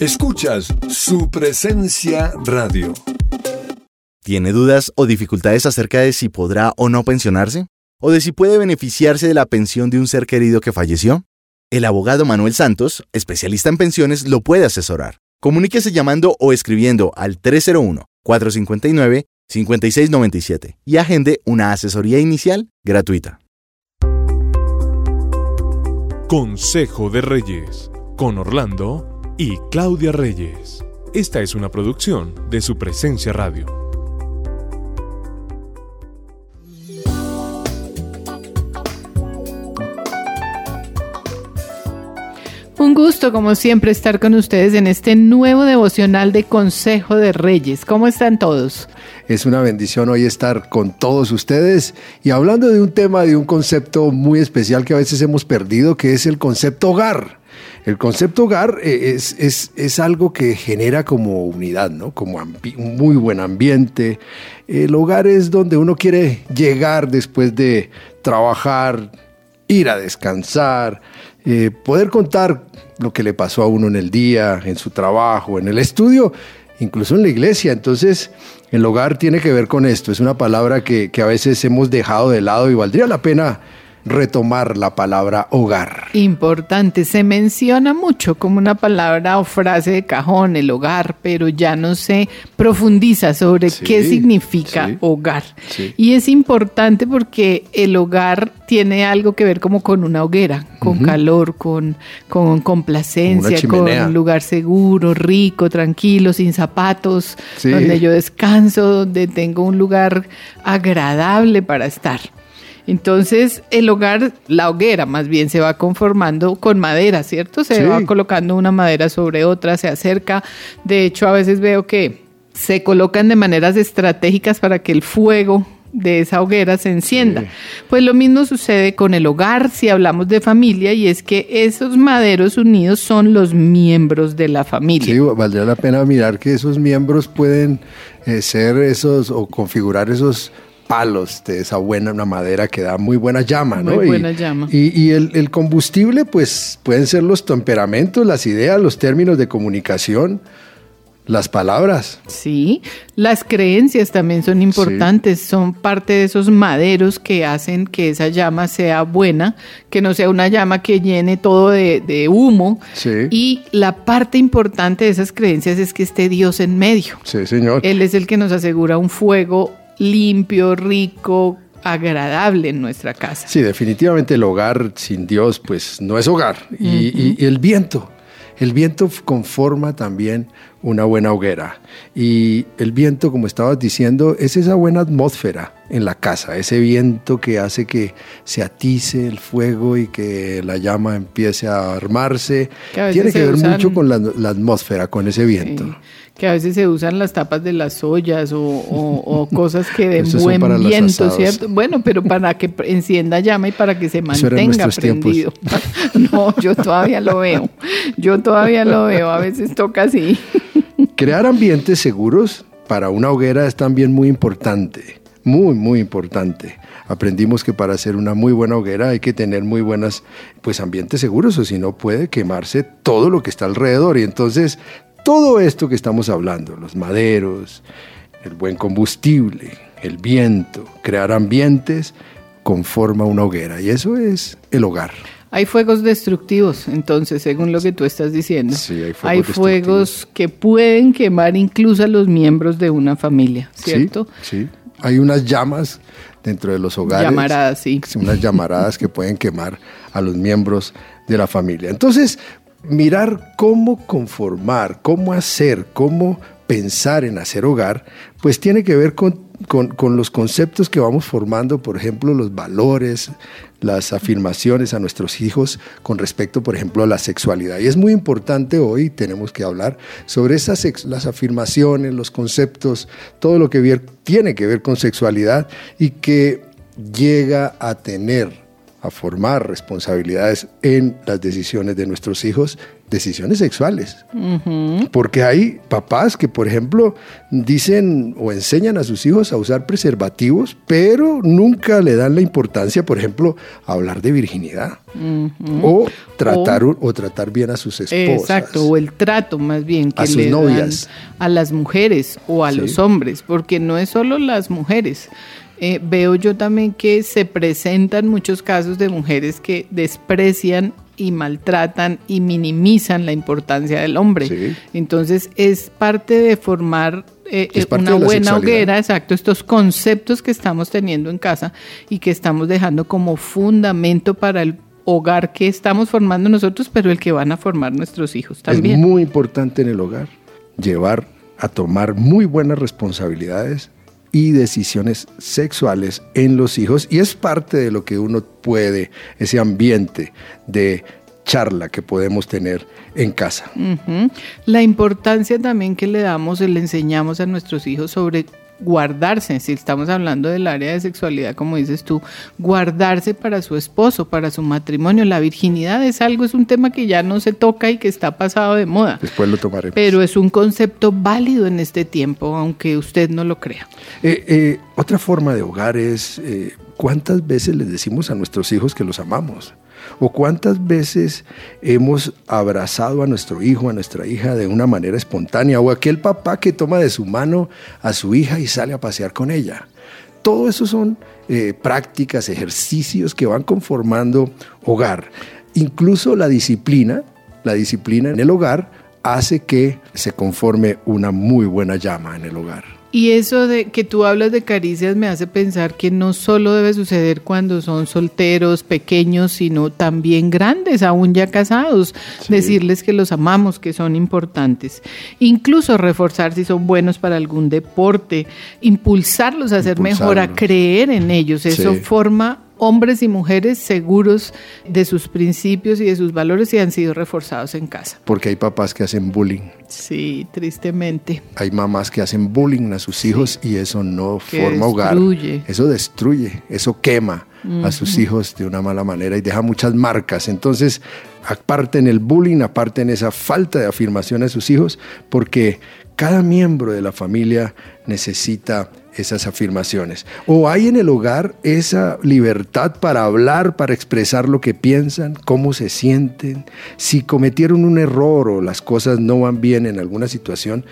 Escuchas su presencia radio. ¿Tiene dudas o dificultades acerca de si podrá o no pensionarse? ¿O de si puede beneficiarse de la pensión de un ser querido que falleció? El abogado Manuel Santos, especialista en pensiones, lo puede asesorar. Comuníquese llamando o escribiendo al 301-459-5697 y agende una asesoría inicial gratuita. Consejo de Reyes, con Orlando y Claudia Reyes. Esta es una producción de su presencia radio. Un gusto, como siempre, estar con ustedes en este nuevo devocional de Consejo de Reyes. ¿Cómo están todos? Es una bendición hoy estar con todos ustedes y hablando de un tema, de un concepto muy especial que a veces hemos perdido, que es el concepto hogar. El concepto hogar eh, es, es, algo que genera como unidad, ¿no? Como un muy buen ambiente. El hogar es donde uno quiere llegar después de trabajar, ir a descansar, eh, poder contar lo que le pasó a uno en el día, en su trabajo, en el estudio, incluso en la iglesia. Entonces, el hogar tiene que ver con esto. Es una palabra que, que a veces hemos dejado de lado y valdría la pena retomar la palabra hogar. Importante, se menciona mucho como una palabra o frase de cajón, el hogar, pero ya no se profundiza sobre qué significa hogar. Y es importante porque el hogar tiene algo que ver como con una hoguera, con calor, con, con complacencia, con un lugar seguro, rico, tranquilo, sin zapatos, donde yo descanso, donde tengo un lugar agradable para estar. Entonces, el hogar, la hoguera más bien, se va conformando con madera, ¿cierto? Se va colocando una madera sobre otra, se acerca. De hecho, a veces veo que se colocan de maneras estratégicas para que el fuego de esa hoguera se encienda. Pues lo mismo sucede con el hogar si hablamos de familia y es que esos maderos unidos son los miembros de la familia. Sí, valdría la pena mirar que esos miembros pueden eh, ser esos o configurar esos palos de esa buena una madera que da muy buena llama, ¿no? Muy buena llama. Y, el, combustible, pues pueden ser los temperamentos, las ideas, los términos de comunicación, las palabras. Sí, las creencias también son importantes, son parte de esos maderos que hacen que esa llama sea buena, que no sea una llama que llene todo de, de humo. Sí. Y la parte importante de esas creencias es que esté Dios en medio. Sí, señor. Él es el que nos asegura un fuego limpio, rico, agradable en nuestra casa. Sí, definitivamente el hogar sin Dios pues no es hogar. y, el viento, el viento conforma también una buena hoguera. Y el viento, como estabas diciendo, es esa buena atmósfera en la casa, ese viento que hace que se atice el fuego y que la llama empiece a armarse. Tiene que ver mucho con la, atmósfera, con ese viento que a veces se usan las tapas de las ollas o, cosas que den buen viento, ¿cierto? Bueno, pero para que encienda llama y para que se mantenga prendido. no, yo todavía lo veo. Yo todavía lo veo. A veces toca así. Crear ambientes seguros para una hoguera es también muy importante. Muy, muy importante. Aprendimos que para hacer una muy buena hoguera hay que tener muy buenos pues ambientes seguros o si no puede quemarse todo lo que está alrededor y entonces todo esto que estamos hablando, los maderos, el buen combustible, el viento, crear ambientes, conforma una hoguera. Y eso es el hogar. Hay fuegos destructivos, entonces, según lo que tú estás diciendo. Sí, hay fuegos, hay fuegos que pueden quemar incluso a los miembros de una familia, ¿cierto? Sí, sí. Hay unas llamas dentro de los hogares. Llamaradas, sí. Unas llamaradas que pueden quemar a los miembros de la familia. Entonces, mirar cómo conformar, cómo hacer, cómo pensar en hacer hogar, pues tiene que ver con, los conceptos que vamos formando, por ejemplo, los valores, las afirmaciones a nuestros hijos con respecto, por ejemplo, a la sexualidad. Y es muy importante hoy, tenemos que hablar sobre esas las afirmaciones, los conceptos, todo lo que tiene que ver con sexualidad y que llega a tener a formar responsabilidades en las decisiones de nuestros hijos, decisiones sexuales. Porque hay papás que, por ejemplo, dicen o enseñan a sus hijos a usar preservativos, pero nunca le dan la importancia, por ejemplo, a hablar de virginidad o, tratar, o, tratar bien a sus esposas. Exacto, o el trato más bien que a sus le novias. Dan a las mujeres o a los hombres, porque no es solo las mujeres. Eh, veo yo también que se presentan muchos casos de mujeres que desprecian y maltratan y minimizan la importancia del hombre. Entonces es parte de formar eh, eh, una buena hoguera, exacto, estos conceptos que estamos teniendo en casa y que estamos dejando como fundamento para el hogar que estamos formando nosotros, pero el que van a formar nuestros hijos también. Es muy importante en el hogar llevar a tomar muy buenas responsabilidades y decisiones sexuales en los hijos y es parte de lo que uno puede, ese ambiente de charla que podemos tener en casa. La importancia también que le damos, le enseñamos a nuestros hijos sobre guardarse, si estamos hablando del área de sexualidad, como dices tú, guardarse para su esposo, para su matrimonio. La virginidad es algo, es un tema que ya no se toca y que está pasado de moda. Después lo tomaremos. Pero es un concepto válido en este tiempo, aunque usted no lo crea. Eh, eh, otra forma de hogar es, eh, ¿cuántas veces les decimos a nuestros hijos que los amamos? ¿O cuántas veces hemos abrazado a nuestro hijo, a nuestra hija de una manera espontánea? ¿O aquel papá que toma de su mano a su hija y sale a pasear con ella? Todo eso son eh, prácticas, ejercicios que van conformando hogar. Incluso la disciplina, la disciplina en el hogar hace que se conforme una muy buena llama en el hogar. Y eso de que tú hablas de caricias me hace pensar que no solo debe suceder cuando son solteros, pequeños, sino también grandes, aún ya casados. Decirles que los amamos, que son importantes. Incluso reforzar si son buenos para algún deporte, impulsarlos a ser mejor, a creer en ellos. Eso forma hombres y mujeres seguros de sus principios y de sus valores y han sido reforzados en casa. Porque hay papás que hacen bullying. Sí, tristemente. Hay mamás que hacen bullying a sus hijos y eso no forma hogar. Eso destruye, eso quema a sus hijos de una mala manera y deja muchas marcas. Entonces, aparte en el bullying, aparte en esa falta de afirmación a sus hijos, porque cada miembro de la familia necesita esas afirmaciones. O hay en el hogar esa libertad para hablar, para expresar lo que piensan, cómo se sienten. Si cometieron un error o las cosas no van bien en alguna situación,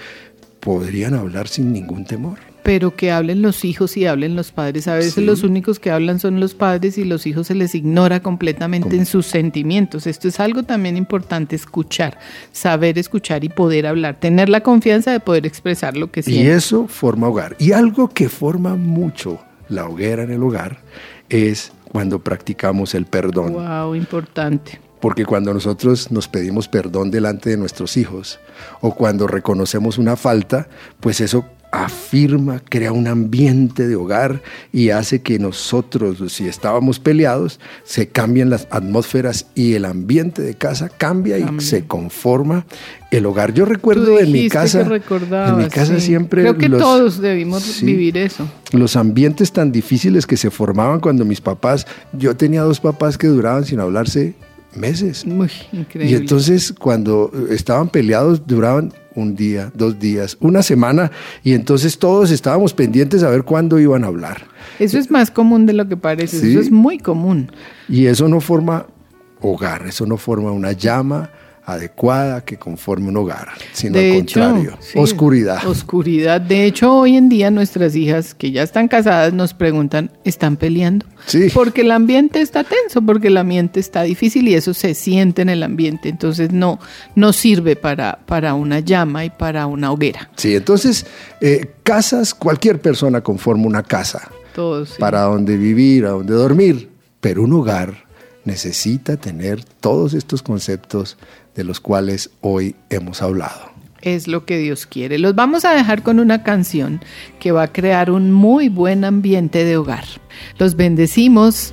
podrían hablar sin ningún temor pero que hablen los hijos y hablen los padres. A veces los únicos que hablan son los padres y los hijos se les ignora completamente en sus sentimientos. Esto es algo también importante, escuchar, saber escuchar y poder hablar, tener la confianza de poder expresar lo que siente. Y eso forma hogar. Y algo que forma mucho la hoguera en el hogar es cuando practicamos el perdón. Wow, importante. Porque cuando nosotros nos pedimos perdón delante de nuestros hijos o cuando reconocemos una falta, pues eso afirma, crea un ambiente de hogar y hace que nosotros, si estábamos peleados, se cambien las atmósferas y el ambiente de casa cambia y se conforma el hogar. Yo recuerdo en mi casa, en mi casa siempre creo que todos debimos vivir eso. Los ambientes tan difíciles que se formaban cuando mis papás, yo tenía dos papás que duraban sin hablarse meses. Muy increíble. Y entonces cuando estaban peleados duraban un día, dos días, una semana, y entonces todos estábamos pendientes a ver cuándo iban a hablar. Eso es más común de lo que parece, eso es muy común. Y eso no forma hogar, eso no forma una llama, adecuada que conforme un hogar, sino al contrario, oscuridad. Oscuridad. De hecho, hoy en día nuestras hijas que ya están casadas nos preguntan, ¿están peleando? Sí. Porque el ambiente está tenso, porque el ambiente está difícil y eso se siente en el ambiente. Entonces no, no sirve para, para una llama y para una hoguera. Sí, entonces eh, casas, cualquier persona conforma una casa. Todos. Para donde vivir, a donde dormir. Pero un hogar necesita tener todos estos conceptos de los cuales hoy hemos hablado. Es lo que Dios quiere. Los vamos a dejar con una canción que va a crear un muy buen ambiente de hogar. Los bendecimos.